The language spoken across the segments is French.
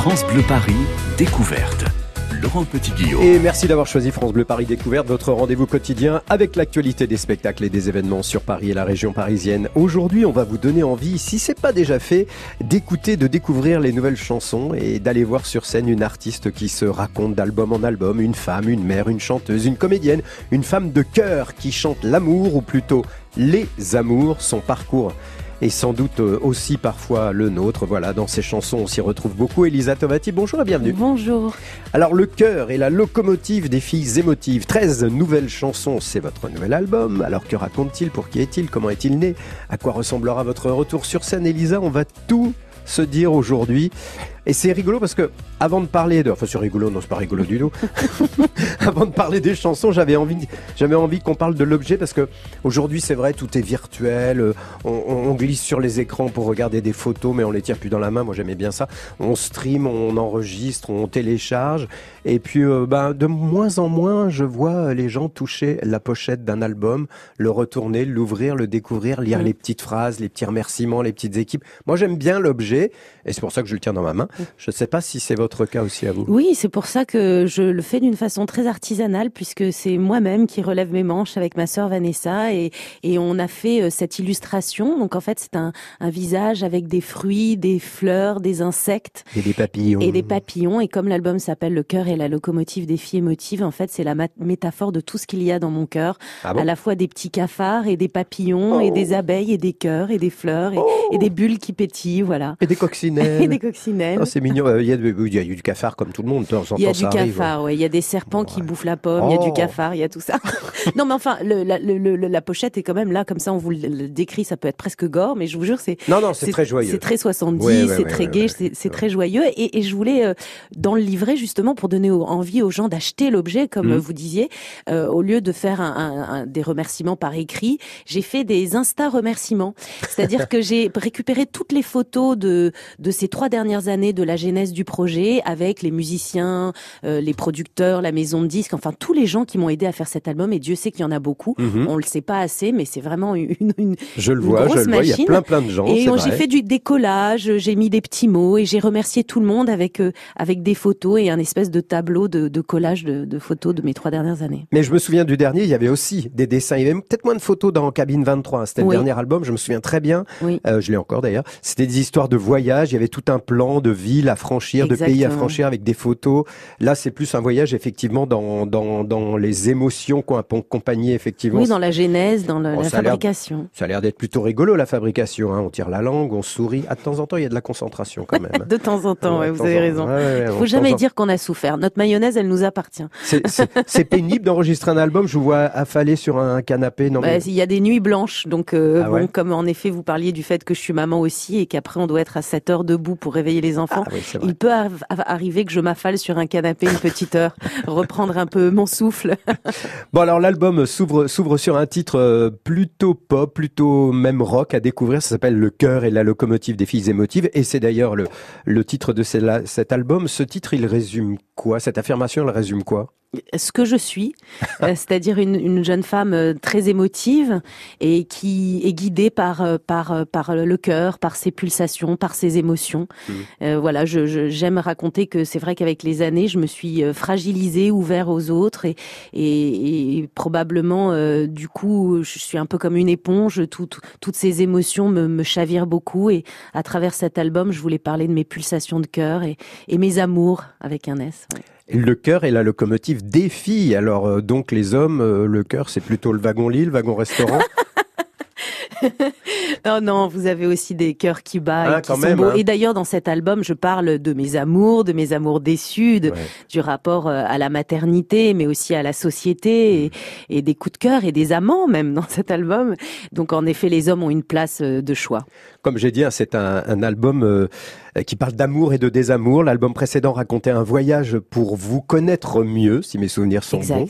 France Bleu Paris, découverte. Laurent Petit-Guillaume. Et merci d'avoir choisi France Bleu Paris Découverte, votre rendez-vous quotidien avec l'actualité des spectacles et des événements sur Paris et la région parisienne. Aujourd'hui, on va vous donner envie, si c'est pas déjà fait, d'écouter, de découvrir les nouvelles chansons et d'aller voir sur scène une artiste qui se raconte d'album en album, une femme, une mère, une chanteuse, une comédienne, une femme de cœur qui chante l'amour ou plutôt les amours, son parcours et sans doute euh, aussi parfois le nôtre. Voilà, dans ces chansons, on s'y retrouve beaucoup. Elisa Tovati, bonjour et bienvenue. Bonjour. Alors, le cœur est la locomotive des filles émotives. 13 nouvelles chansons, c'est votre nouvel album. Alors, que raconte-t-il? Pour qui est-il? Comment est-il né? À quoi ressemblera votre retour sur scène, Elisa On va tout se dire aujourd'hui. Et c'est rigolo parce que avant de parler de, enfin c'est rigolo, non c'est pas rigolo du tout. avant de parler des chansons, j'avais envie, j'avais envie qu'on parle de l'objet parce que aujourd'hui c'est vrai tout est virtuel, euh, on, glisse sur les écrans pour regarder des photos, mais on les tire plus dans la main. Moi j'aimais bien ça. On stream, on enregistre, on télécharge, et puis euh, ben de moins en moins je vois les gens toucher la pochette d'un album, le retourner, l'ouvrir, le découvrir, lire les petites phrases, les petits remerciements, les petites équipes. Moi j'aime bien l'objet et c'est pour ça que je le tiens dans ma main. Je ne sais pas si c'est votre cas aussi à vous. Oui, c'est pour ça que je le fais d'une façon très artisanale, puisque c'est moi-même qui relève mes manches avec ma sœur Vanessa, et, et on a fait euh, cette illustration. Donc en fait, c'est un, un visage avec des fruits, des fleurs, des insectes. Et des papillons. Et des papillons. Et comme l'album s'appelle Le cœur et la locomotive des filles émotives, en fait, c'est la métaphore de tout ce qu'il y a dans mon cœur. Ah à la fois des petits cafards et des papillons, et des oh. abeilles et des cœurs et des fleurs et, et, des bulles qui pétillent, voilà. Et des coccinelles. et des coccinelles. Oh, c'est mignon. Euh, il y, a, il y a du cafard comme tout le monde. il y a du cafard, oui. Il y a des serpents qui bouffent la pomme. Il y a du oh. cafard, il y a tout ça. non, mais enfin, le, la, le, la, pochette est quand même là, comme ça, on vous le décrit. Ça peut être presque gore, mais je vous jure, c'est. Non, non, c'est très joyeux. C'est très 70, c'est très gai, c'est très joyeux. Et, et je voulais, euh, dans le livret, justement, pour donner envie aux gens d'acheter l'objet, comme mmh. vous disiez, euh, au lieu de faire un, un, des remerciements par écrit, j'ai fait des Insta remerciements. C'est-à-dire que j'ai récupéré toutes les photos de, de ces trois dernières années de la genèse du projet avec les musiciens, euh, les producteurs, la maison de disques, enfin tous les gens qui m'ont aidé à faire cet album. Et Dieu sait qu'il y en a beaucoup. Mhm. On le sait pas assez, mais c'est vraiment une, une, je le vois, je le vois. Il y a plein plein de gens. Et j'ai fait du décollage, j'ai mis des petits mots et j'ai remercié tout le monde avec euh, avec des photos et un espèce de tableau de, de collage de, de, photos de mes trois dernières années. Mais je me souviens du dernier, il y avait aussi des dessins. Il y avait peut-être moins de photos dans Cabine 23. C'était le dernier album, je me souviens très bien. Oui. Euh, je l'ai encore d'ailleurs. C'était des histoires de voyage. Il y avait tout un plan de ville à franchir, de pays à franchir avec des photos. Là, c'est plus un voyage effectivement dans, dans, dans les émotions qu'on accompagné effectivement. Oui, dans la genèse, dans la, fabrication. Ça a l'air d'être plutôt rigolo la fabrication. Hein. On tire la langue, on sourit. À de temps en temps, il y a de la concentration quand même. de temps en temps, ouais, vous avez raison. Il faut jamais dire qu'on a souffert. Notre mayonnaise, elle nous appartient. C'est pénible d'enregistrer un album. Je vous vois affaler sur un canapé. Non, bah, Il y a des nuits blanches, donc euh, ah bon, comme en effet vous parliez du fait que je suis maman aussi et qu'après on doit être à 7 heures debout pour réveiller les enfants. Ah il peut arriver que je m'affale sur un canapé une petite heure, reprendre un peu mon souffle. bon alors l'album s'ouvre s'ouvre sur un titre euh, plutôt pop, plutôt même rock à découvrir. Ça s'appelle Le cœur et la locomotive des filles émotives et c'est d'ailleurs le, le titre de cet album. Ce titre il résume quoi? Cette affirmation elle résume quoi? Ce que je suis, euh, c'est-à-dire une, une, jeune femme euh, très émotive et qui est guidée par euh, par par le cœur, par ses pulsations, par ses émotions. Mmh. voilà, je, j'aime raconter que c'est vrai qu'avec les années, je me suis fragilisée, ouvert aux autres et et, et probablement du coup, je suis un peu comme une éponge. toutes ces émotions me, me chavirent beaucoup et à travers cet album, je voulais parler de mes pulsations de cœur et, et mes amours avec un S. Le cœur est la locomotive des filles. Alors euh, donc les hommes, euh, le cœur c'est plutôt le wagon lit, le wagon restaurant. non, non, vous avez aussi des cœurs qui battent. et ah, qui sont beaux. Hein. Et d'ailleurs, dans cet album, je parle de mes amours, de mes amours déçus, du rapport euh, à la maternité, mais aussi à la société, mm. et, des coups de cœur et des amants même dans cet album. Donc, en effet, les hommes ont une place euh, de choix. Comme j'ai dit, hein, c'est un, album euh, qui parle d'amour et de désamour. L'album précédent racontait un voyage pour vous connaître mieux, si mes souvenirs sont bons.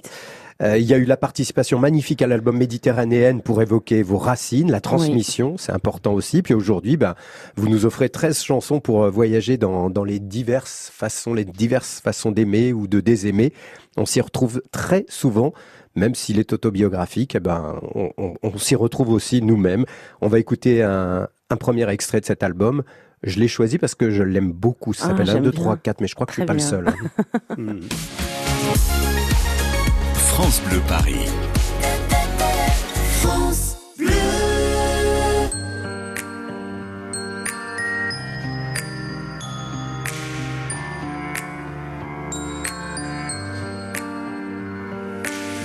Euh, il y a eu la participation magnifique à l'album Méditerranéenne pour évoquer vos racines, la transmission, c'est important aussi. Puis aujourd'hui, ben, vous nous offrez 13 chansons pour euh, voyager dans, dans les diverses façons, les diverses façons d'aimer ou de désaimer. On s'y retrouve très souvent même s'il est autobiographique, eh ben, on, on, on s'y retrouve aussi nous-mêmes. On va écouter un, un, premier extrait de cet album, Je l'ai choisi parce que je l'aime beaucoup. Ça Ah, s'appelle 1, j'aime 2, bien. 3, 4, mais je crois que je suis Très pas le seul. hein. Hmm. France Bleu Paris.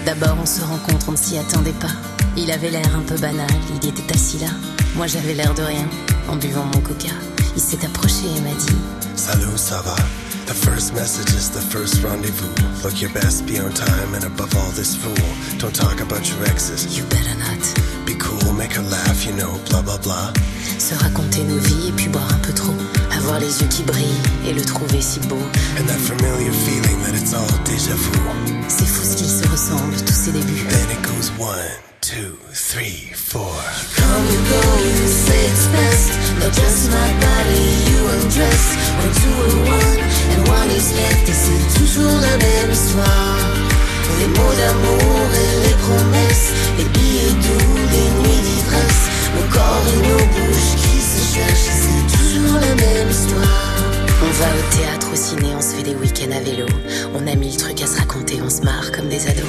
D'abord on se rencontre, on ne s'y attendait pas. Il avait l'air un peu banal, il était assis là. Moi j'avais l'air de rien, en buvant mon coca. Il s'est approché et m'a dit Salut, ça va? The first message is the first rendezvous. Look your best, be on time, and above all this fool. Don't talk about your exes. You better not. Be cool, make her laugh, you know, blah blah blah. Se raconter nos vies et puis boire un peu trop. Avoir les yeux qui brillent et le trouver si beau. And that familiar feeling that it's all deja vu. C'est fou ce qu'ils se ressemblent, tous ces débuts. Then it goes one, two, three, four. Come you go, you say it's best. Not just my body, you undress. When two are one, and one is left. Et c'est toujours la même histoire. Les mots d'amour et les promesses. Les billets doux, les nuits d'ivresse. Nos corps et nos bouches qui se cherchent. Et c'est toujours la même histoire. On va au théâtre, au ciné, on se fait des week-ends à vélo. On a mille trucs à se raconter, on se marre comme des ados.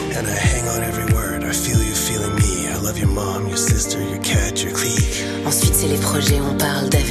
Parle d'avenir.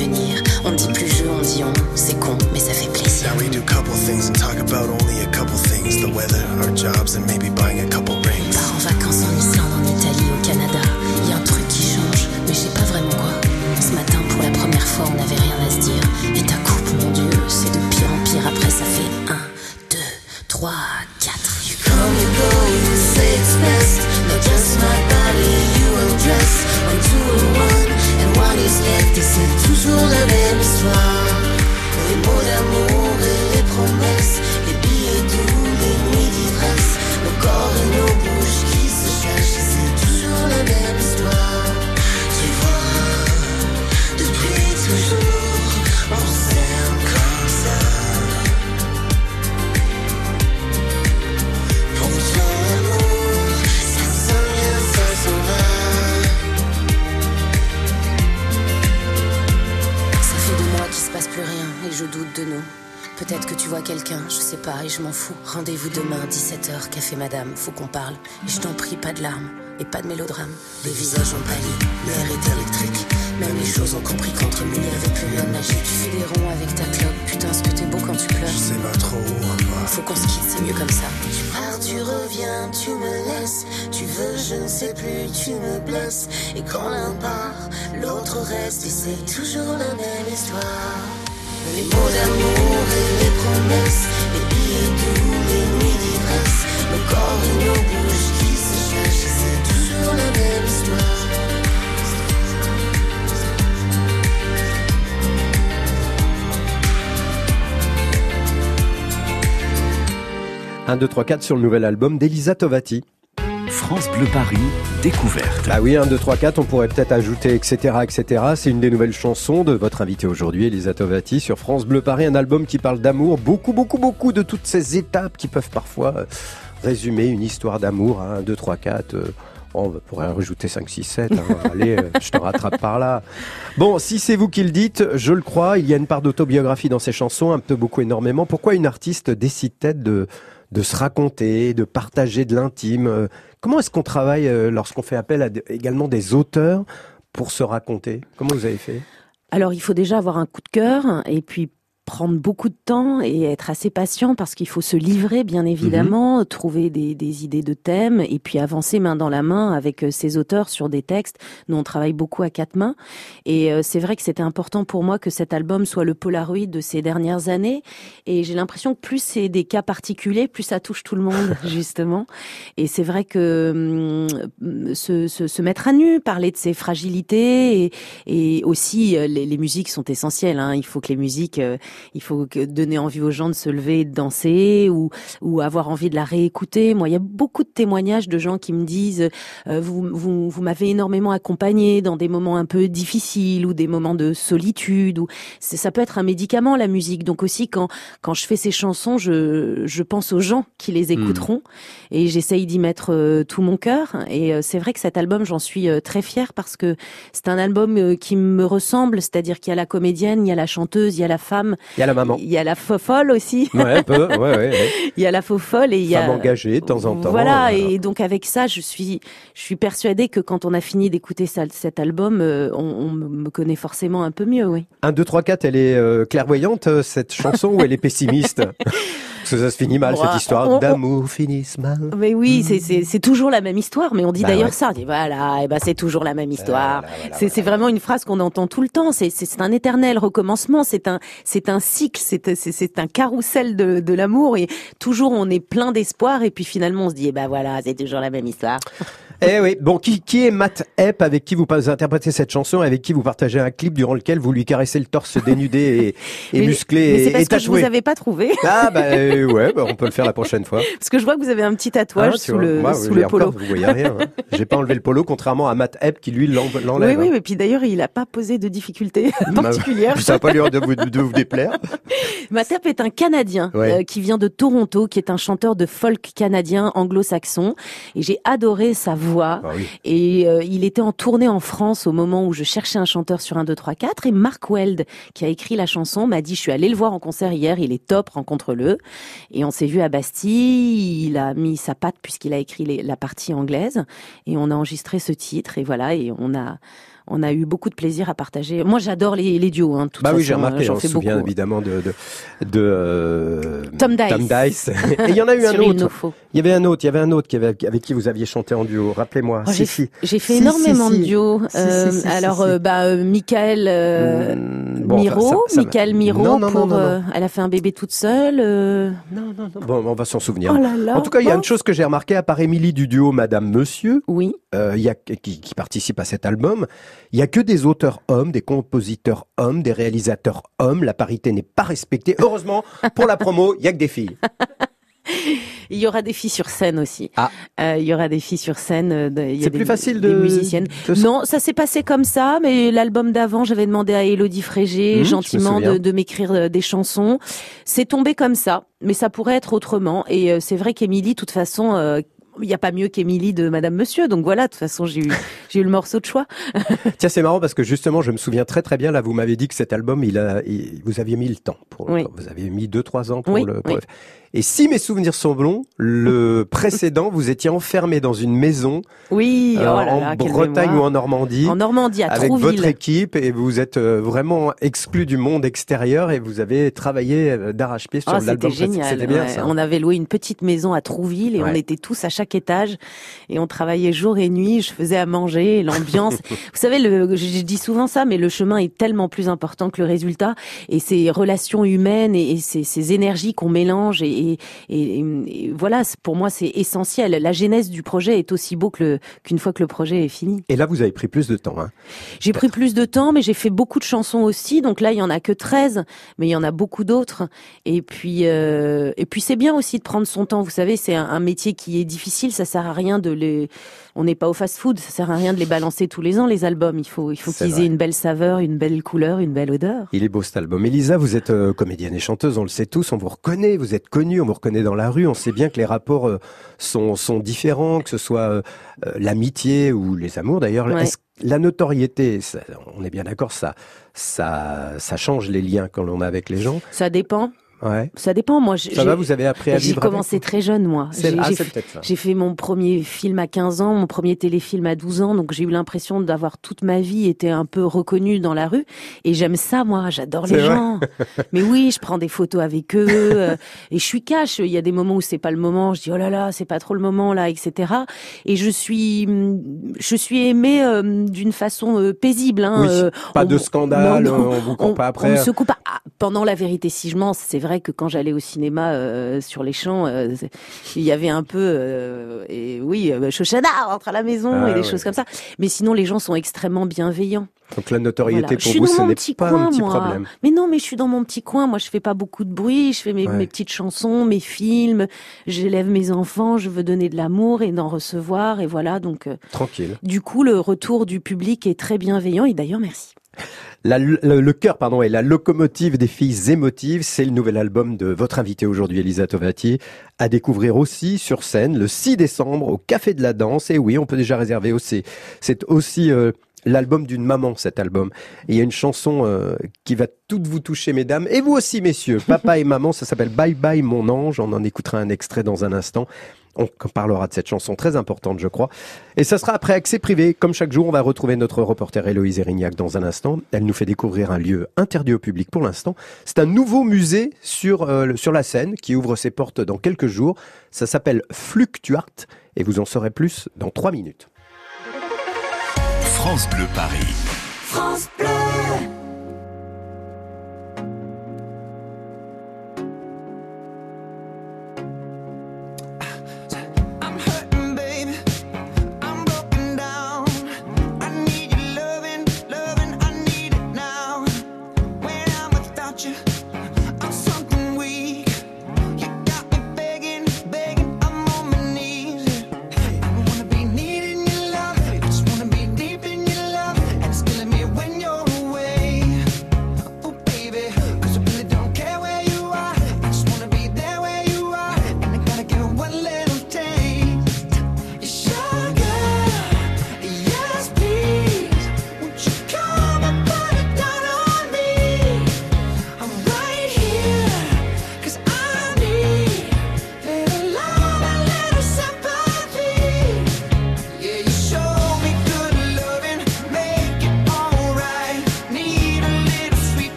Rien et je doute de nous. Peut-être que tu vois quelqu'un, je sais pas et je m'en fous. Rendez-vous demain, 17h, café madame, faut qu'on parle. Et je t'en prie, pas de larmes et pas de mélodrame. Les visages ont pâli, l'air est électrique. Même les choses ont compris qu'entre nous, il y avait plus rien de magique. Tu fais des ronds avec ta clope, putain, ce que t'es beau quand tu Je pleures. sais pas trop où on va. Faut qu'on se quitte, c'est mieux comme ça. Tu pars, tu reviens, tu me laisses. Tu veux, je ne sais plus, tu me blesses. Et quand l'un part, l'autre reste. Et c'est toujours la même histoire. Les mots d'amour et les promesses. Les billets doux, les nuits d'ivresse. Nos corps et nos bouches qui se cherchent. C'est toujours la même histoire. 1, 2, 3, 4 sur le nouvel album d'Elisa Tovati. France Bleu Paris, découverte. Bah oui, 1, 2, 3, 4, on pourrait peut-être ajouter etc. etc. C'est une des nouvelles chansons de votre invité aujourd'hui, Elisa Tovati, sur France Bleu Paris, un album qui parle d'amour, beaucoup, beaucoup, beaucoup de toutes ces étapes qui peuvent parfois euh, résumer une histoire d'amour. 1, 2, 3, 4. euh, On pourrait en rajouter 5, 6, 7. hein. Allez, euh, je te rattrape par là. Bon, si c'est vous qui le dites, je le crois, il y a une part d'autobiographie dans ces chansons, un peu beaucoup énormément. Pourquoi une artiste décide-t-elle de, de se raconter, de partager de l'intime Euh, Comment est-ce qu'on travaille euh, lorsqu'on fait appel à également des auteurs pour se raconter? Comment vous avez fait? Alors, il faut déjà avoir un coup de cœur et puis prendre beaucoup de temps et être assez patient parce qu'il faut se livrer, bien évidemment, trouver des, des idées de thèmes et puis avancer main dans la main avec euh, ces auteurs sur des textes. Nous, on travaille beaucoup à quatre mains et euh, c'est vrai que c'était important pour moi que cet album soit le Polaroid de ces dernières années et j'ai l'impression que plus c'est des cas particuliers, plus ça touche tout le monde, justement. Et c'est vrai que hum, se, se, se mettre à nu, parler de ses fragilités et, et aussi euh, les, les musiques sont essentielles. Hein. Il faut que les musiques euh, il faut que donner envie aux gens de se lever et de danser ou ou avoir envie de la réécouter. Moi, il y a beaucoup de témoignages de gens qui me disent euh, vous vous, vous m'avez énormément accompagné dans des moments un peu difficiles ou des moments de solitude ou ça peut être un médicament la musique. Donc aussi quand quand je fais ces chansons, je je pense aux gens qui les Hmm. écouteront et j'essaye d'y mettre euh, tout mon cœur. Et euh, c'est vrai que cet album, j'en suis euh, très fière parce que c'est un album euh, qui me ressemble, c'est-à-dire qu'il y a la comédienne, il y a la chanteuse, il y a la femme, Il y a la maman. il y a la folle aussi, Ouais, un peu, ouais, ouais, ouais. il y a la faux folle et il y a engagée de temps en temps. Voilà, euh, et donc avec ça, je suis, je suis persuadée que quand on a fini d'écouter cet album, euh, on, on me connaît forcément un peu mieux, oui. 1, 2, 3, 4, elle est euh, clairvoyante, euh, cette chanson, ou elle est pessimiste? Parce que ça se finit mal, cette histoire d'amour finisse mal. Mais oui, c'est- c'est toujours la même histoire. Mais on dit Bah d'ailleurs ouais. ça. On dit voilà, et ben c'est toujours la même histoire. Voilà, voilà, c'est vraiment une phrase qu'on entend tout le temps. C'est un éternel recommencement. C'est un c'est un cycle. C'est un carrousel de de l'amour et toujours on est plein d'espoir et puis finalement on se dit eh ben voilà, c'est toujours la même histoire. Eh oui, bon, qui, qui est Matt Epp, avec qui vous interprétez cette chanson, avec qui vous partagez un clip durant lequel vous lui caressez le torse dénudé et, et Mais- musclé Mais c'est et, parce et que je vous avais pas trouvé. Ah bah euh, ouais, bah, on peut le faire la prochaine fois. Parce que je vois que vous avez un petit tatouage tu sous vois. le Moi, sous le encore- polo. vous voyez rien. hein. J'ai pas enlevé le polo, contrairement à Matt Epp qui lui l'en- Oui, l'enlève. oui, hein. mais puis d'ailleurs, il a pas posé de difficultés particulières. Ça va pas l'air de vous, de vous déplaire. Matep est un Canadien Ouais. euh, qui vient de Toronto, qui est un chanteur de folk canadien anglo-saxon. Et j'ai adoré sa voix. Ah oui. Et euh, il était en tournée en France au moment où je cherchais un chanteur sur un 2, 3, 4. Et Mark Weld, qui a écrit la chanson, m'a dit, je suis allé le voir en concert hier, il est top, rencontre-le. Et on s'est vu à Bastille, il a mis sa patte puisqu'il a écrit la partie anglaise. Et on a enregistré ce titre. Et voilà, et on a... On a eu beaucoup de plaisir à partager. Moi, j'adore les, les duos. Hein, de toute Bah oui, j'ai façon, remarqué, j'en fais beaucoup. évidemment de, de, de euh, Tom Dice. Tom Dice. Et il y en a eu un autre. Il y avait un autre, il y avait un autre qui avait, avec qui vous aviez chanté en duo. Rappelez-moi. Oh, j'ai, si. fait Si, énormément de duos. Euh, alors, bah, euh, Michael bon, Miro, enfin, ça- ça m'a- Michael Miro, Non, non, non, pour, non, euh, elle a fait un bébé toute seule. euh. Non, non, non. Bon, on va s'en souvenir. Oh là là. en tout cas, il y a une chose que j'ai remarqué à part Émilie du duo Madame Monsieur, Oui. il y a qui, qui participe à cet album. Il y a que des auteurs hommes, des compositeurs hommes, des réalisateurs hommes. La parité n'est pas respectée. Heureusement, pour la promo, il y a que des filles. Il y aura des filles sur scène aussi. Ah. Euh, il y aura des filles sur scène. euh, C'est des- plus facile des de musiciennes. de- Non, ça s'est passé comme ça, mais l'album d'avant, j'avais demandé à Elodie Frégé Mmh, me gentiment de, de m'écrire euh, des chansons. C'est tombé comme ça, mais ça pourrait être autrement. Et euh, c'est vrai qu'Émilie, de toute façon, il n'y a pas mieux qu'Émilie de Madame Monsieur. Donc voilà, de toute façon, j'ai eu, j'ai eu le morceau de choix. Tiens, c'est marrant parce que justement, je me souviens très très bien. Là, vous m'avez dit que cet album, il a, il- vous aviez mis le temps pour, Oui. vous avez mis deux trois ans pour Oui, le. pour oui. le- Et si mes souvenirs sont bons, le précédent, vous étiez enfermé dans une maison Oui, euh, oh là en là, Bretagne mémoire. ou en Normandie. En Normandie, à avec Trouville. votre équipe et vous êtes euh, vraiment exclu du monde extérieur et vous avez travaillé euh, d'arrache-pied sur Ah, l'album. c'était génial. C'était bien ouais. ça. On avait loué une petite maison à Trouville et Ouais. on était tous à chaque étage et on travaillait jour et nuit. Je faisais à manger, l'ambiance. Vous savez, le, je dis souvent ça, mais le chemin est tellement plus important que le résultat et ces relations humaines et, et ces, ces énergies qu'on mélange et, et, et- et voilà, pour moi, c'est essentiel. La genèse du projet est aussi beau qu'une fois que le projet est fini. Et là, vous avez pris plus de temps. Hein. J'ai pris plus de temps, mais j'ai fait beaucoup de chansons aussi. Donc là, il y en a que 13, mais il y en a beaucoup d'autres. Et puis, euh, et puis c'est bien aussi de prendre son temps. Vous savez, c'est un, un métier qui est difficile. Ça sert à rien de les. On n'est pas au fast-food. Ça sert à rien de les balancer tous les ans les albums. Il faut, il faut qu'ils aient une belle saveur, une belle couleur, une belle odeur. Il est beau cet album. Elisa, vous êtes euh, comédienne et chanteuse, on le sait tous, on vous reconnaît, vous êtes connue, on vous reconnaît dans la rue, on sait bien que les rapports euh, sont, sont différents, que ce soit euh, l'amitié ou les amours d'ailleurs. Ouais. La notoriété, ça- on est bien d'accord, ça, ça, ça change les liens quand on est avec les gens? Ça dépend. Ouais. Ça dépend. Moi, j'ai Ça va, vous avez appris à j'ai vivre commencé avec très jeune, moi. J'ai- ah, j'ai fait-. J'ai mon premier film à 15 ans, mon premier téléfilm à 12 ans, donc j'ai eu l'impression d'avoir toute ma vie été un peu reconnue dans la rue. Et j'aime ça, moi, j'adore les gens. Mais oui, je prends des photos avec eux, euh, et je suis cash. Il y a des moments où c'est pas le moment, je dis oh là là, c'est pas trop le moment là, etc. Et je suis, je suis aimée euh, d'une façon euh, paisible. Hein, Oui, pas on- de scandale, non, non, on vous court on, pas on après. ne se coupe pas. Ah, pendant la vérité, si je mens, c'est vrai vrai que quand j'allais au cinéma euh, sur les champs, euh, il y avait un peu, euh, et oui, euh, Shoshana rentre à la maison Ah et des ouais. choses comme ça. Mais sinon, les gens sont extrêmement bienveillants. Donc la notoriété Voilà. Pour vous, ce n'est pas coin, un petit moi. problème. Mais non, mais je suis dans mon petit coin. Moi, je fais pas beaucoup de bruit. Je fais mes, Ouais. mes petites chansons, mes films. J'élève mes enfants. Je veux donner de l'amour et d'en recevoir. Et voilà. Donc, Tranquille. du coup, le retour du public est très bienveillant. Et d'ailleurs, merci. Le, cœur, pardon, est la locomotive des filles émotives. C'est le nouvel album de votre invité aujourd'hui, Elisa Tovati, à découvrir aussi sur scène le 6 décembre au Café de la Danse. Et oui, on peut déjà réserver aussi. C'est aussi euh, l'album d'une maman, cet album. Et il y a une chanson euh, qui va toutes vous toucher, mesdames, et vous aussi, messieurs. Papa et maman, ça s'appelle Bye Bye Mon Ange. On en écoutera un extrait dans un instant. On parlera de cette chanson très importante, je crois. Et ça sera après accès privé. Comme chaque jour, on va retrouver notre reporter Héloïse Erignac dans un instant. Elle nous fait découvrir un lieu interdit au public pour l'instant. C'est un nouveau musée sur, euh, sur la Seine qui ouvre ses portes dans quelques jours. Ça s'appelle Fluctuart et vous en saurez plus dans trois minutes. France Bleu Paris. France Bleu.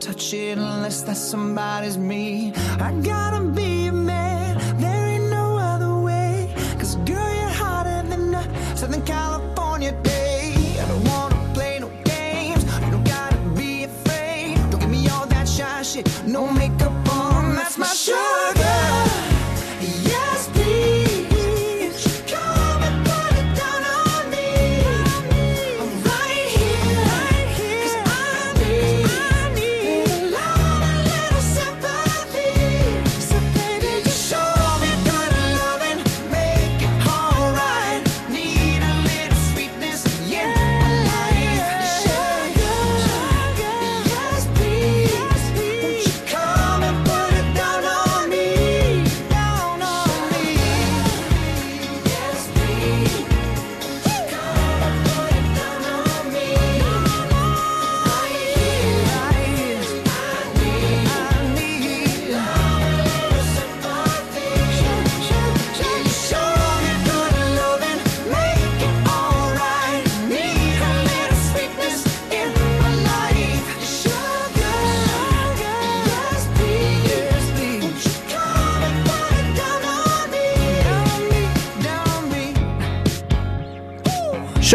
Touch it unless that somebody's me. I gotta be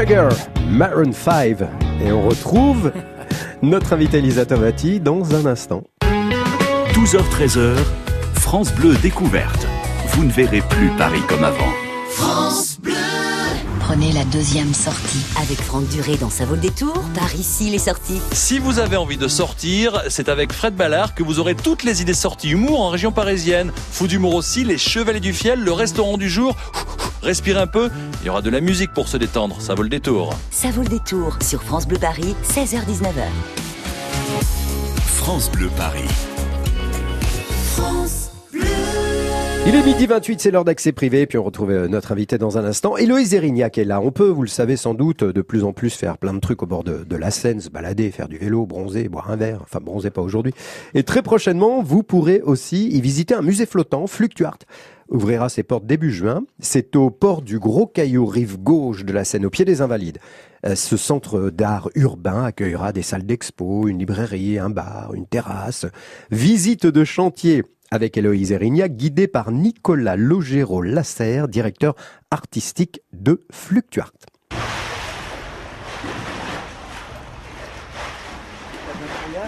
Sugar, Maroon 5. Et on retrouve notre invité Lisa Tomati dans un instant. 12h-13h, France Bleu découverte. Vous ne verrez plus Paris comme avant. Prenez la deuxième sortie avec Franck Duré dans sa vol détour. Par ici, les sorties. Si vous avez envie de sortir, c'est avec Fred Ballard que vous aurez toutes les idées sorties humour en région parisienne. Fou d'humour aussi, les Chevaliers du Fiel, le restaurant du jour. Respirez un peu, il y aura de la musique pour se détendre, ça vaut le détour. Ça vaut le détour sur France Bleu Paris, 16h-19h. France Bleu Paris. Il est midi 28, c'est l'heure d'accès privé, puis on retrouve euh, notre invité dans un instant. Héloïse Erignac est là. On peut, vous le savez sans doute, de plus en plus faire plein de trucs au bord de, de la Seine, se balader, faire du vélo, bronzer, boire un verre. Enfin, bronzer pas aujourd'hui. Et très prochainement, vous pourrez aussi y visiter un musée flottant, Fluctuart ouvrira ses portes début juin. C'est au port du Gros Caillou, rive gauche de la Seine, au pied des Invalides. Euh, Ce centre d'art urbain accueillera des salles d'expo, une librairie, un bar, une terrasse. Visite de chantier avec Héloïse Erignac, guidée par Nicolas Logero Lasserre, directeur artistique de Fluctuart.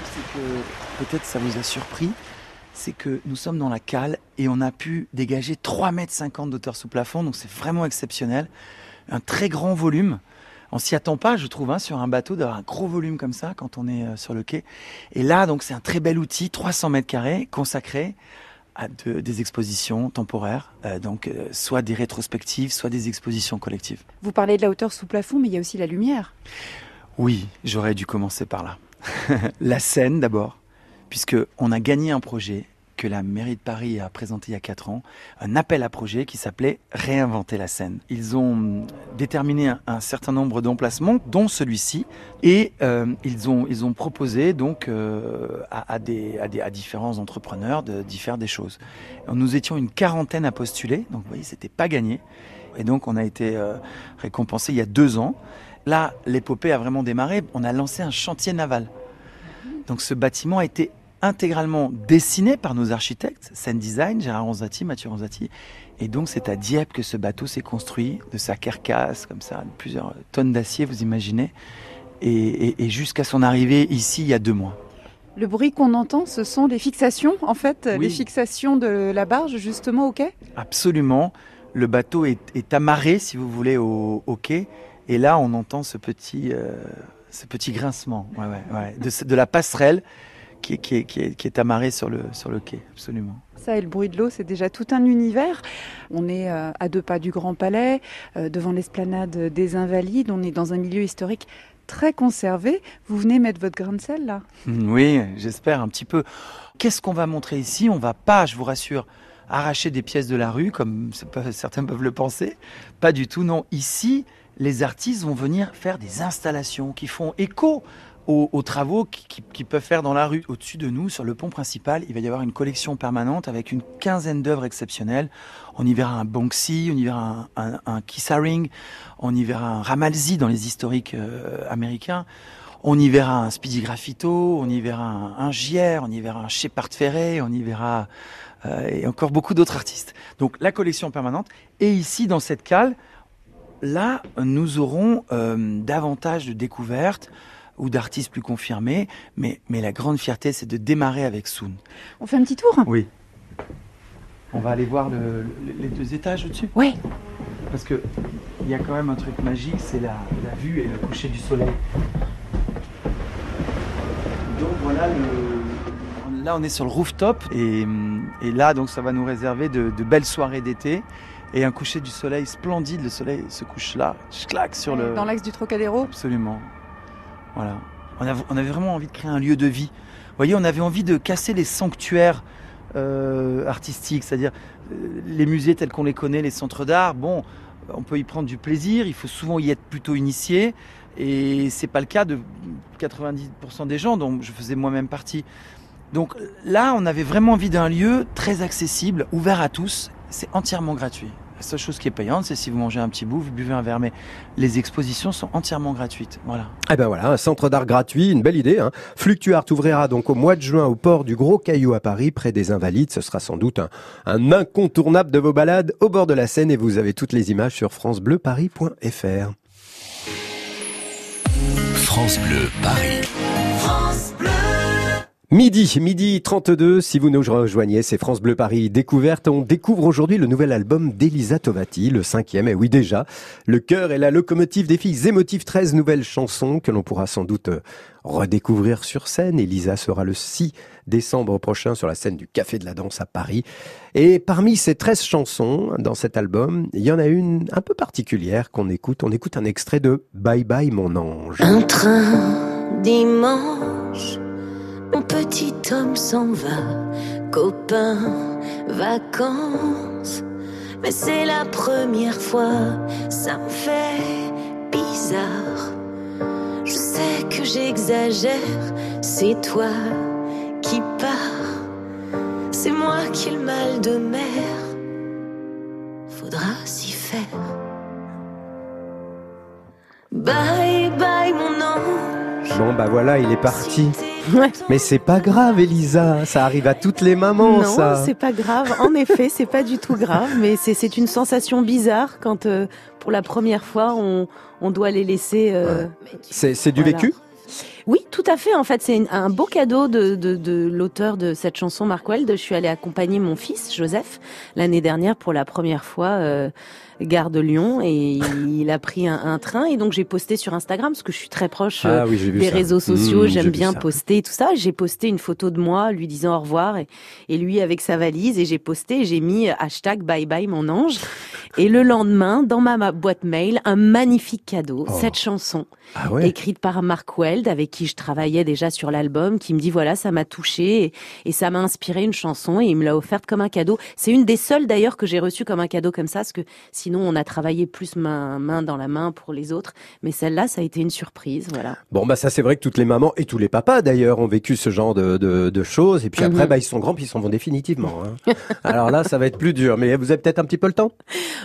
c'est que peut-être ça vous a surpris, c'est que nous sommes dans la cale et on a pu dégager 3,50 mètres d'auteur sous plafond, donc c'est vraiment exceptionnel. Un très grand volume. On s'y attend pas, je trouve, hein, sur un bateau d'avoir un gros volume comme ça quand on est euh, sur le quai. Et là, donc, c'est un très bel outil, 300 mètres carrés, consacré à de- des expositions temporaires, euh, donc euh, soit des rétrospectives, soit des expositions collectives. Vous parlez de la hauteur sous plafond, mais il y a aussi la lumière. Oui, j'aurais dû commencer par là. la scène d'abord, puisque on a gagné un projet que la mairie de Paris a présenté il y a 4 ans, un appel à projet qui s'appelait Réinventer la scène. Ils ont déterminé un, certain nombre d'emplacements, dont celui-ci, et euh, ils, ont, ils ont proposé donc euh, à, des, à, des, à différents entrepreneurs d'y faire des choses. Nous étions une quarantaine à postuler, donc vous voyez, c'était pas gagné. Et donc on a été euh, récompensé il y a deux ans. Là, l'épopée a vraiment démarré. On a lancé un chantier naval. Donc ce bâtiment a été intégralement dessiné par nos architectes, Sen Design, Gérard Ronzati, Mathieu Ronzati. Et donc c'est à Dieppe que ce bateau s'est construit, de sa carcasse, comme ça, de plusieurs tonnes d'acier, vous imaginez. Et, et- et jusqu'à son arrivée ici, il y a deux mois. Le bruit qu'on entend, ce sont les fixations, en fait, Oui. les fixations de la barge justement au quai? Absolument. Le bateau est, est amarré, si vous voulez, au, au quai. Et là, on entend ce petit, euh, ce petit grincement ouais, ouais, ouais, de, ce- de la passerelle qui, est- qui, est, qui, est, qui est amarrée sur le, sur le quai. Absolument. Ça et le bruit de l'eau, c'est déjà tout un univers. On est euh, à deux pas du Grand Palais, euh, devant l'esplanade des Invalides. On est dans un milieu historique très conservé. Vous venez mettre votre grain de sel là Mm, Oui, j'espère un petit peu. Qu'est-ce qu'on va montrer ici? On va pas, je vous rassure, arracher des pièces de la rue, comme certains peuvent le penser. Pas du tout, non. Ici, les artistes vont venir faire des installations qui font écho aux, aux travaux qui, qui- peuvent faire dans la rue. Au-dessus de nous, sur le pont principal, il va y avoir une collection permanente avec une quinzaine d'œuvres exceptionnelles. On y verra un Banksy, on y verra un, un, Haring, on y verra un Ramalzi dans les historiques euh, américains. On y verra un Speedy Graffito, on y verra un, un JR, on y verra un Shepard Ferré, on y verra euh, et encore beaucoup d'autres artistes. Donc la collection permanente. Et ici, dans cette cale, là, nous aurons euh, davantage de découvertes ou d'artistes plus confirmés. Mais, mais la grande fierté, c'est de démarrer avec Soon. On fait un petit tour Oui. On va aller voir le- le- les deux étages au-dessus? Ouais. Parce que il y a quand même un truc magique, c'est la, la vue et le coucher du soleil. Donc voilà le. Là, on est sur le rooftop et, et là, donc, ça va nous réserver de, de belles soirées d'été et un coucher du soleil splendide. Le soleil se couche là, clac sur le. Dans l'axe du Trocadéro. Absolument. Voilà. On, av- on avait vraiment envie de créer un lieu de vie. Vous voyez, on avait envie de casser les sanctuaires euh, artistiques, c'est-à-dire euh, les musées tels qu'on les connaît, les centres d'art. Bon, on peut y prendre du plaisir, il faut souvent y être plutôt initié. Et c'est pas le cas de 90% des gens dont je faisais moi-même partie. Donc là, on avait vraiment envie d'un lieu très accessible, ouvert à tous. C'est entièrement gratuit. La seule chose qui est payante, c'est si vous mangez un petit bout, vous buvez un verre. Mais les expositions sont entièrement gratuites. Voilà. Eh ben voilà, un centre d'art gratuit, une belle idée. Hein. Fluctuart ouvrira donc au mois de juin au port du Gros Caillou à Paris, près des Invalides. Ce sera sans doute un, un incontournable de vos balades au bord de la Seine et vous avez toutes les images sur francebleuparis.fr. France Bleu Paris. Midi, midi 32, si vous nous rejoignez, c'est France Bleu Paris Découverte. On découvre aujourd'hui le nouvel album d'Elisa Tovati, le cinquième, et oui déjà, le cœur et la locomotive des filles émotives, 13 nouvelles chansons que l'on pourra sans doute euh, redécouvrir sur scène. Elisa sera le 6 décembre prochain sur la scène du Café de la Danse à Paris. Et parmi ces 13 chansons dans cet album, il y en a une un peu particulière qu'on écoute. On écoute un extrait de Bye Bye Mon Ange. Un train dimanche, mon petit homme s'en va, copain, vacances. Mais c'est la première fois, ça me fait bizarre. Je sais que j'exagère, c'est toi qui pars. C'est moi qui ai le mal de mer, faudra s'y faire. Bye bye mon ange. Bon bah voilà, il est parti. Mais c'est pas grave, Elisa. Ça arrive à toutes les mamans, non, ça. c'est pas grave. En effet, c'est pas du tout grave, mais c'est c'est une sensation bizarre quand euh, pour la première fois on on doit les laisser. euh, C'est c'est du vécu? Oui, tout à fait. En fait, c'est un beau cadeau de, de, de l'auteur de cette chanson, Mark Weld. Je suis allée accompagner mon fils, Joseph, l'année dernière pour la première fois, euh, gare de Lyon, et il a pris un, un train. Et donc, j'ai posté sur Instagram, parce que je suis très proche euh, Ah oui, vu des ça. réseaux sociaux. Mmh, j'ai J'aime bien poster et tout ça. J'ai posté une photo de moi, lui disant au revoir, et, et lui avec sa valise. Et j'ai posté, j'ai mis euh, hashtag bye bye mon ange. Et le lendemain, dans ma, ma boîte mail, un magnifique cadeau, Oh. cette chanson Ah ouais. écrite par Mark Weld, avec qui je travaillais déjà sur l'album, qui me dit voilà, ça m'a touché et, et ça m'a inspiré une chanson et il me l'a offerte comme un cadeau. C'est une des seules d'ailleurs que j'ai reçue comme un cadeau comme ça, parce que sinon on a travaillé plus main, main dans la main pour les autres. Mais celle-là, ça a été une surprise, voilà. Bon bah ça c'est vrai que toutes les mamans et tous les papas d'ailleurs ont vécu ce genre de, de, de choses et puis après Mhm. bah ils sont grands puis ils s'en vont définitivement. hein. Alors là ça va être plus dur mais vous avez peut-être un petit peu le temps?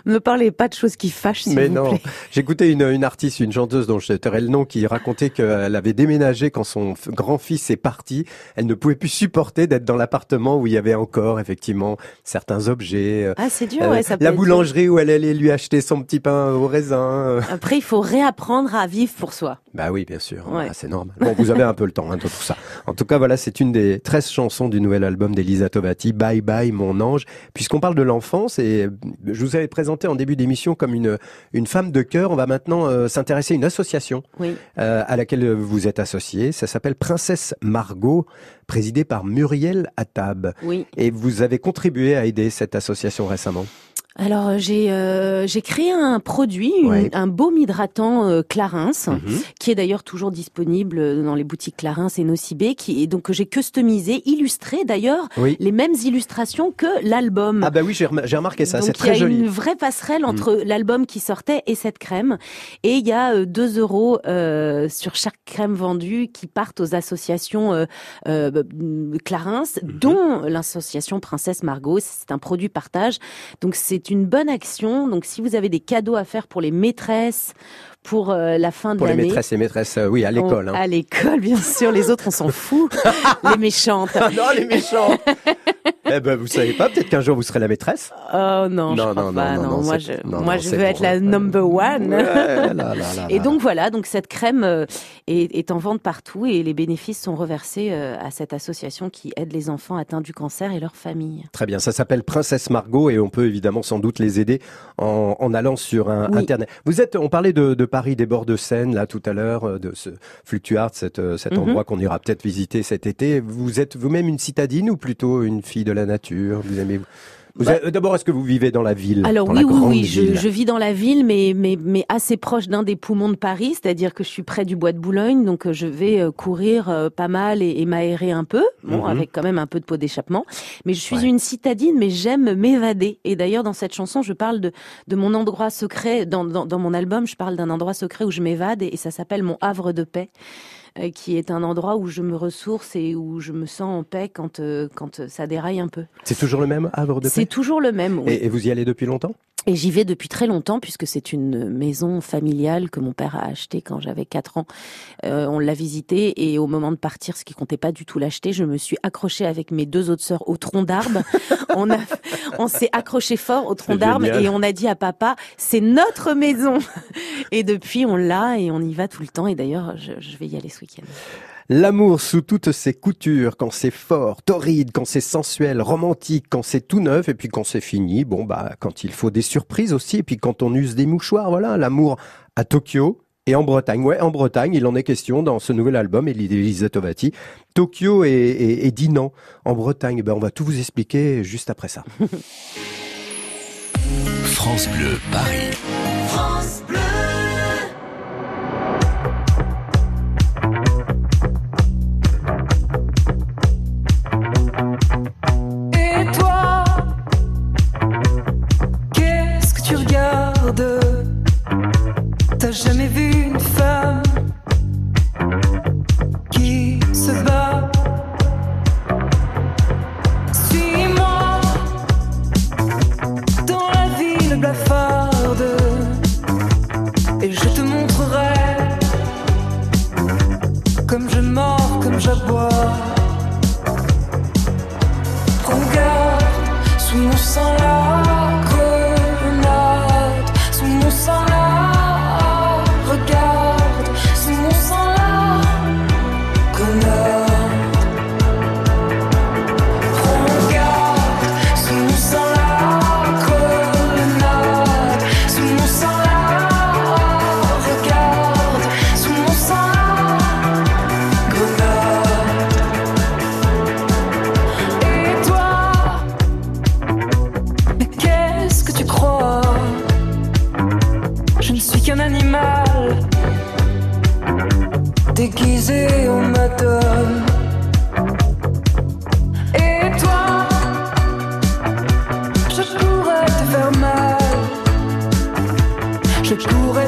Ne parlez pas de choses qui fâchent, Mais vous non, j'écoutais une, une artiste, une chanteuse dont je tairai le nom, qui racontait qu'elle avait déménagé quand son grand-fils est parti. Elle ne pouvait plus supporter d'être dans l'appartement où il y avait encore effectivement certains objets. euh, Ah, c'est dur, euh, ouais, ça peut la être boulangerie où elle allait lui acheter son petit pain au raisin. euh. Après, il faut réapprendre à vivre pour soi. Bah oui, bien sûr, Ouais. Ah, c'est normal. Bon, vous avez un peu le temps hein, de tout ça. En tout cas, voilà, c'est une des 13 chansons du nouvel album d'Elisa Tovati, Bye Bye Mon Ange. Puisqu'on parle de l'enfance, et je vous avais présenté en début d'émission comme une, une femme de cœur, on va maintenant euh, s'intéresser à une association Oui. euh, à laquelle vous êtes associé. Ça s'appelle Princesse Margot, présidée par Muriel Attab. Oui. Et vous avez contribué à aider cette association récemment. Alors euh, j'ai euh, j'ai créé un produit, une- Ouais. un baume hydratant euh, Clarins, Mhm. qui est d'ailleurs toujours disponible dans les boutiques Clarins et Nocibé, qui est donc que j'ai customisé, illustré d'ailleurs Oui. les mêmes illustrations que l'album. Ah bah oui, j'ai rem- j'ai remarqué ça, c'est Donc il y très a joli. une vraie passerelle entre l'album qui sortait et cette crème. Et il y a 2 euros euh, sur chaque crème vendue qui partent aux associations euh, euh, Clarins, Mhm. dont l'association Princesse Margot. C'est un produit partage. Donc c'est une bonne action. Donc si vous avez des cadeaux à faire pour les maîtresses, pour euh, la fin de Pour les l'année. maîtresses et maîtresses, euh, oui, à l'école. hein. À l'école, bien sûr. Les autres, on s'en fout. les méchantes. Ah non, les méchants Eh ben, vous savez pas, peut-être qu'un jour vous serez la maîtresse. Oh non, je Non, crois non, pas. non, Non, non, moi, je, moi, je veux être la number one. Ouais, là, là, là, Et donc voilà, donc cette crème euh, est, est en vente partout et les bénéfices sont reversés à cette association qui aide les enfants atteints du cancer et leurs familles. Très bien, ça s'appelle Princesse Margot et on peut évidemment sans doute les aider en, en allant sur un Oui. internet. Vous êtes, on parlait de, de Paris, des bords de Seine là tout à l'heure, euh, de ce Fluctuart, cet, euh, cet Mhm. endroit qu'on ira peut-être visiter cet été. Vous êtes vous-même une citadine ou plutôt une fille de la nature Vous aimez Bah- D'abord, est-ce que vous vivez dans la ville Alors dans oui, la oui, oui, je, je vis dans la ville, mais, mais, mais assez proche d'un des poumons de Paris, c'est-à-dire que je suis près du bois de Boulogne, donc euh, je vais euh, courir euh, pas mal et, et m'aérer un peu, bon, Mhm. avec quand même un peu de pot d'échappement. Mais je suis Ouais. une citadine, mais j'aime m'évader. Et d'ailleurs, dans cette chanson, je parle de, de mon endroit secret. Dans, dans, dans mon album, je parle d'un endroit secret où je m'évade et, et ça s'appelle mon havre de paix. Euh, qui est un endroit où je me ressource et où je me sens en paix quand, euh, quand ça déraille un peu. C'est toujours le même Havre de C'est Paix toujours le même. oui. et, et vous y allez depuis longtemps? Et j'y vais depuis très longtemps puisque c'est une maison familiale que mon père a achetée quand j'avais 4 ans. Euh, on l'a visitée et au moment de partir, ce qui comptait pas du tout l'acheter, je me suis accrochée avec mes deux autres sœurs au tronc d'arbre. on a, on s'est accroché fort au tronc C'est d'arbre et on a dit à papa, c'est notre maison. Et depuis, on l'a et on y va tout le temps. Et d'ailleurs, je, je vais y aller ce week-end. L'amour sous toutes ses coutures, quand c'est fort, torride, quand c'est sensuel, romantique, quand c'est tout neuf, et puis quand c'est fini, bon bah quand il faut des surprises aussi, et puis quand on use des mouchoirs, voilà, l'amour à Tokyo et en Bretagne. Ouais, en Bretagne, il en est question dans ce nouvel album, Elisa Tovati. Tokyo et, et, et Dinan en Bretagne, ben on va tout vous expliquer juste après ça. France Bleu Paris. France Bleu. T'as jamais vu je pourrais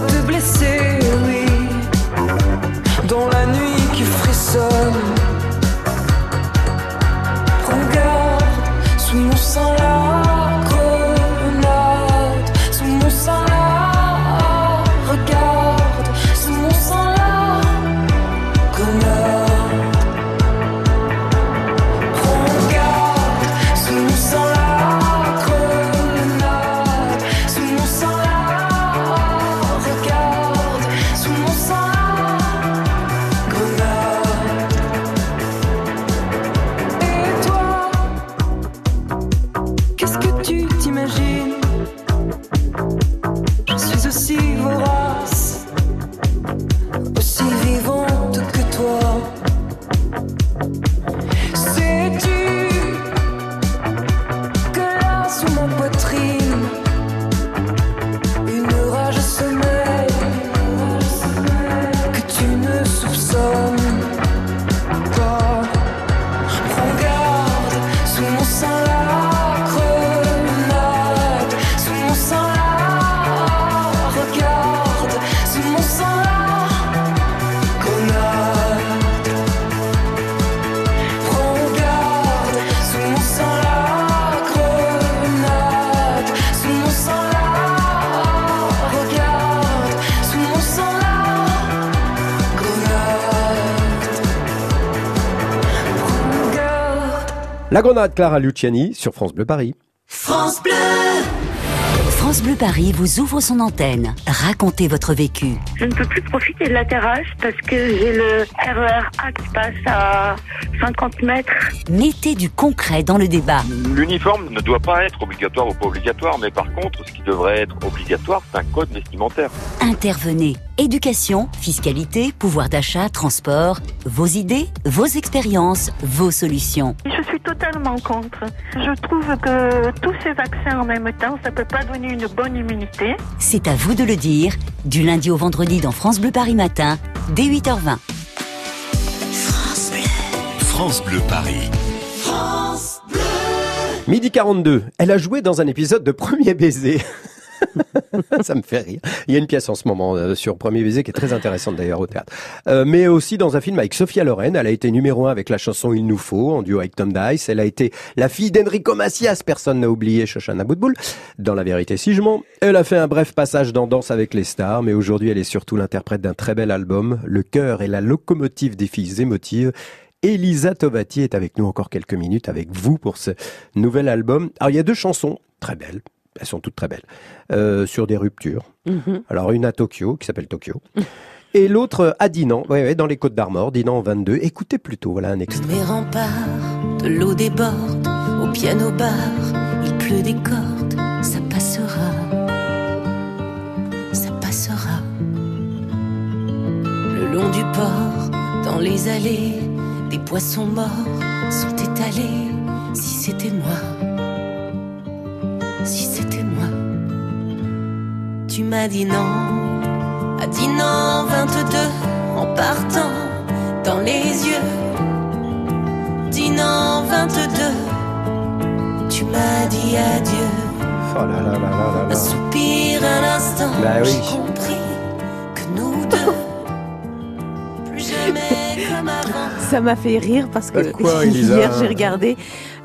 La grenade Clara Luciani sur France Bleu Paris. France Bleu. France Bleu Paris vous ouvre son antenne. Racontez votre vécu. Je ne peux plus profiter de la terrasse parce que j'ai le RER A qui passe à 50 mètres. Mettez du concret dans le débat. L'uniforme ne doit pas être obligatoire ou pas obligatoire, mais par contre, ce qui devrait être obligatoire, c'est un code vestimentaire. Intervenez. Éducation, fiscalité, pouvoir d'achat, transport. Vos idées, vos expériences, vos solutions. Je suis totalement contre. Je trouve que tous ces vaccins en même temps, ça peut pas donner une bonne immunité. C'est à vous de le dire. Du lundi au vendredi dans France Bleu Paris Matin, dès 8h20. France Bleu. France Bleu Paris. France Bleu. Midi 42, elle a joué dans un épisode de Premier Baiser. ça me fait rire. Il y a une pièce en ce moment euh, sur Premier Baiser qui est très intéressante d'ailleurs au théâtre. Euh, mais aussi dans un film avec Sophia Loren. Elle a été numéro un avec la chanson Il nous faut en duo avec Tom Dice. Elle a été la fille d'Enrico Macias. Personne n'a oublié Shoshana Boutboul. Dans La vérité si je mens. Elle a fait un bref passage dans Danse avec les stars. Mais aujourd'hui, elle est surtout l'interprète d'un très bel album. Le cœur et la locomotive des filles émotives. Elisa Tovati est avec nous encore quelques minutes avec vous pour ce nouvel album. Alors il y a deux chansons très belles, elles sont toutes très belles, euh, sur des ruptures. Mhm. Alors une à Tokyo qui s'appelle Tokyo. Et l'autre à Dinan, ouais, ouais, dans les Côtes d'Armor, Dinan en 22. Écoutez plutôt, voilà un extrait. Mes remparts, de l'eau déborde, au piano bar, il pleut des cordes, ça passera, ça passera. Le long du port, dans les allées, des poissons morts sont étalés. Si c'était moi, si c'était moi, tu m'as dit non, à dit non 22 en partant dans les yeux. Dis non 22, tu m'as dit adieu. Oh là là là là là Un là. soupir, un instant, Bah oui. j'ai compris que nous deux, plus jamais comme avant. Ça m'a fait rire parce que Bah, quoi, hier j'ai regardé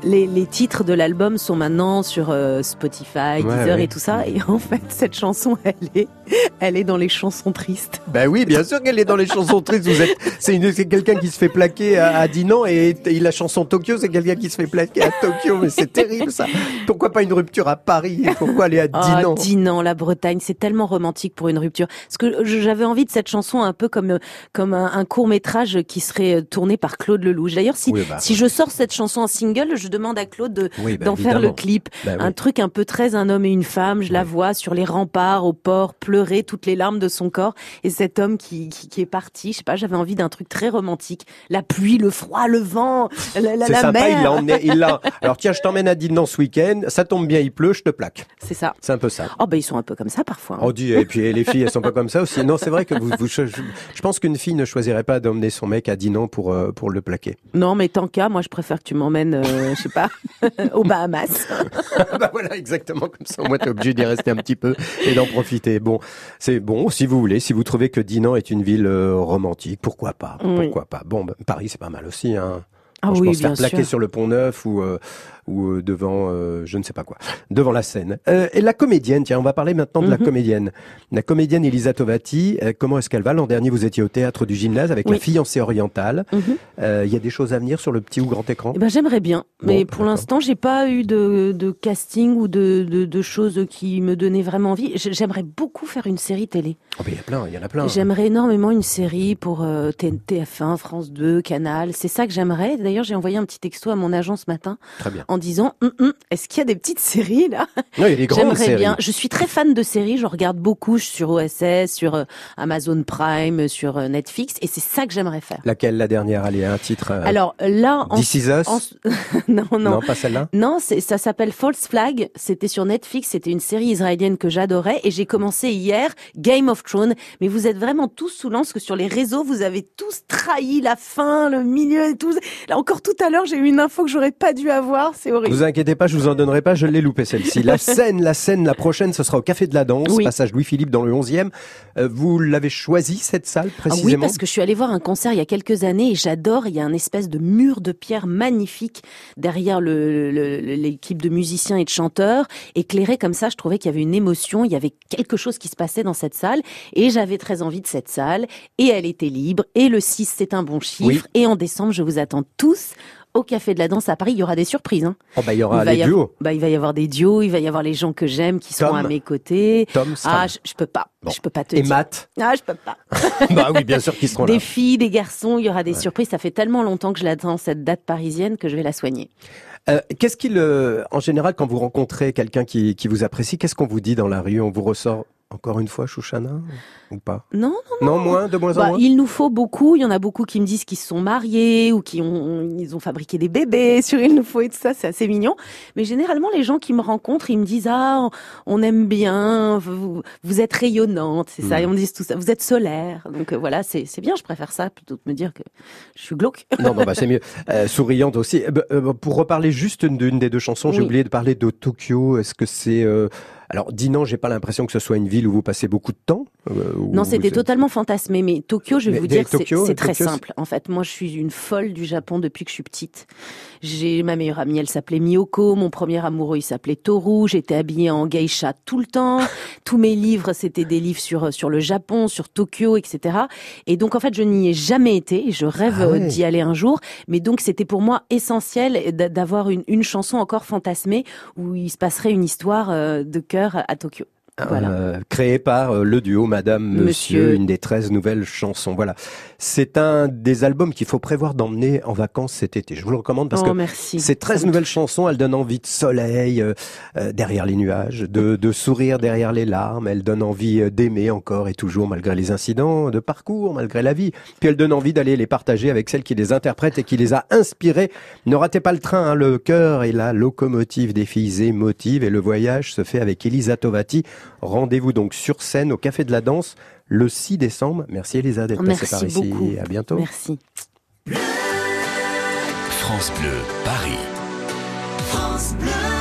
les, les titres de l'album sont maintenant sur euh, Spotify, Deezer ouais. et tout ça et en fait cette chanson elle est elle est dans les chansons tristes. Ben oui, bien sûr qu'elle est dans les chansons tristes. Vous êtes, c'est une- c'est quelqu'un qui se fait plaquer à, à Dinan et, et la chanson Tokyo, c'est quelqu'un qui se fait plaquer à Tokyo. Mais c'est terrible ça. Pourquoi pas une rupture à Paris Pourquoi aller à Ah, Dinan? Dinan, la Bretagne, c'est tellement romantique pour une rupture. Parce que j'avais envie de cette chanson un peu comme comme un, un court métrage qui serait euh, tourné par Claude Lelouch. D'ailleurs, si Oui, bah, si je sors cette chanson en single, je demande à Claude de Oui, bah, d'en faire le clip. Bah oui. Un truc un peu très un homme et une femme. Je la vois sur les remparts au port pleurer toutes les larmes de son corps et cet homme qui qui, qui est parti. Je sais pas, j'avais envie d'un truc très romantique. La pluie, le froid, le vent, la, la, C'est la sympa, mer. il l'a emmené, il l'a. Alors tiens, je t'emmène à Dinan ce week-end. Ça tombe bien, il pleut, je te plaque. C'est ça. C'est un peu ça. Oh ben ils sont un peu comme ça parfois. hein. On dit, et puis les filles, elles sont pas comme ça aussi. Non, c'est vrai que vous, vous je, je pense qu'une fille ne choisirait pas d'emmener son mec à Dinan pour euh, pour le plaquer. Non, mais tant qu'à, moi, je préfère que tu m'emmènes, euh, je sais pas, aux Bahamas. bah voilà, exactement comme ça. Moins, t'es obligé d'y rester un petit peu et d'en profiter. Bon, c'est bon, si vous voulez, si vous trouvez que Dinan est une ville euh, romantique, pourquoi pas? Oui. Pourquoi pas? Bon, bah, Paris, c'est pas mal aussi. Hein. Ah oui, se faire plaquer sûr. sur le pont Neuf ou euh, ou euh, devant, euh, je ne sais pas quoi, devant la scène. Euh, et la comédienne, tiens, on va parler maintenant de la Mhm. comédienne. La comédienne Elisa Tovati, comment est-ce qu'elle va L'an dernier, vous étiez au théâtre du gymnase avec la Oui. fiancée orientale. Mhm. Il y a des choses à venir sur le petit ou grand écran? Eh ben, j'aimerais bien, mais Bon, pour l'instant, j'ai pas eu de, de casting ou de, de, de choses qui me donnaient vraiment envie. J'aimerais beaucoup faire une série télé. Oh, ben, Il y a plein, il y en a plein. J'aimerais énormément une série pour euh, T- TF1, France 2, Canal. C'est ça que j'aimerais. D'ailleurs, j'ai envoyé un petit texto à mon agent ce matin Très bien. En disant Hum, hum, Est-ce qu'il y a des petites séries là? Non, il y a des grandes J'aimerais séries. bien. Je suis très fan de séries. Je regarde beaucoup sur OSS, sur euh, Amazon Prime, sur euh, Netflix, et c'est ça que j'aimerais faire. Laquelle la dernière? Allez, un titre. euh, Alors là, en, This Is Us? en- non, non, Non, pas celle-là? Non, ça s'appelle False Flag. C'était sur Netflix. C'était une série israélienne que j'adorais et j'ai commencé hier Game of Thrones. Mais vous êtes vraiment tous sous l'anse que sur les réseaux, vous avez tous trahi la fin, le milieu et tout. Là encore tout à l'heure, j'ai eu une info que j'aurais pas dû avoir. C'est horrible. Vous inquiétez pas, je vous en donnerai pas, je l'ai loupé celle-ci. La scène, la scène, la prochaine, ce sera au Café de la Danse, Oui. passage Louis-Philippe dans le 11e. Euh, vous l'avez choisi cette salle Ah oui, précisément parce que je suis allée voir un concert il y a quelques années et j'adore. Il y a un espèce de mur de pierre magnifique derrière l'équipe de musiciens et de chanteurs. Éclairé comme ça, je trouvais qu'il y avait une émotion, il y avait quelque chose qui se passait dans cette salle et j'avais très envie de cette salle et elle était libre. Et le 6, c'est un bon chiffre. Oui. Et en décembre, je vous attends tous. Au Café de la Danse à Paris, il y aura des surprises. Hein. Oh, bah, il y aura y avoir- duos. bah, il va y avoir des duos, il va y avoir les gens que j'aime qui seront Tom. à mes côtés. Tom ah, je, je peux pas. Bon. Je peux pas te Et dire. Matt Ah, je peux pas. Bah oui, bien sûr qu'ils seront Des là. filles, des garçons, il y aura des surprises. Ça fait tellement longtemps que je l'attends, cette date parisienne, que je vais la soigner. Euh, qu'est-ce qu'il, euh, en général, quand vous rencontrez quelqu'un qui, qui vous apprécie, qu'est-ce qu'on vous dit dans la rue? On vous ressort encore une fois Chouchana ou pas? Non, non, Non, moins, de moins en Bah, moins? il nous faut beaucoup. Il y en a beaucoup qui me disent qu'ils se sont mariés ou qui ont, ils ont fabriqué des bébés sur Il nous faut et tout ça. C'est assez mignon. Mais généralement, les gens qui me rencontrent, ils me disent ah, on aime bien, vous, vous êtes rayonnante, c'est ça. Hmm. Ils me disent tout ça. Vous êtes solaire. Donc euh, voilà, c'est c'est bien. Je préfère ça plutôt que me dire que je suis glauque. Non, non, bah c'est mieux. Euh, souriante aussi. Euh, bah, euh, pour reparler juste d'une des deux chansons, j'ai Oui. oublié de parler de Tokyo. Est-ce que c'est euh, Alors, Dinan, j'ai pas l'impression que ce soit une ville où vous passez beaucoup de temps. Euh, Non, c'était totalement fantasmé. Mais Tokyo, je vais Mais vous dire, c'est très Tokyo, simple. En fait, moi, je suis une folle du Japon depuis que je suis petite. J'ai ma meilleure amie, elle s'appelait Miyoko. Mon premier amoureux, il s'appelait Toru. J'étais habillée en geisha tout le temps. Tous mes livres, c'était des livres sur sur le Japon, sur Tokyo, etc. Et donc, en fait, je n'y ai jamais été. Je rêve Ah ouais. d'y aller un jour. Mais donc, c'était pour moi essentiel d'a- d'avoir une, une chanson encore fantasmée où il se passerait une histoire euh, de cœur à Tokyo. Voilà. Euh, créé par euh, le duo Madame Monsieur, Monsieur. une des 13 nouvelles chansons. Voilà. C'est un des albums qu'il faut prévoir d'emmener en vacances cet été. Je vous le recommande parce Oh, que merci. ces 13 nouvelles chansons, elles donnent envie de soleil euh, derrière les nuages, de, de sourire derrière les larmes, elles donnent envie d'aimer encore et toujours malgré les incidents de parcours, malgré la vie. Puis elles donnent envie d'aller les partager avec celle qui les interprète et qui les a inspirées. Ne ratez pas le train, hein, le cœur est la locomotive des filles émotives et le voyage se fait avec Elisa Tovati. Rendez-vous donc sur scène au Café de la Danse le 6 décembre. Merci Elisa d'être passée Merci par ici. beaucoup. À bientôt. Merci. France Bleu, Paris. France Bleu.